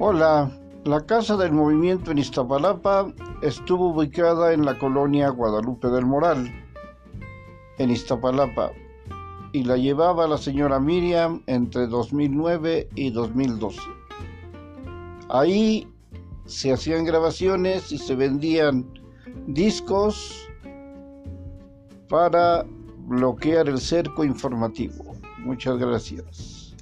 Hola, la Casa del Movimiento en Iztapalapa estuvo ubicada en la colonia Guadalupe del Moral, en Iztapalapa, y la llevaba la señora Miriam entre 2009 y 2012. Ahí se hacían grabaciones y se vendían discos para bloquear el cerco informativo. Muchas gracias.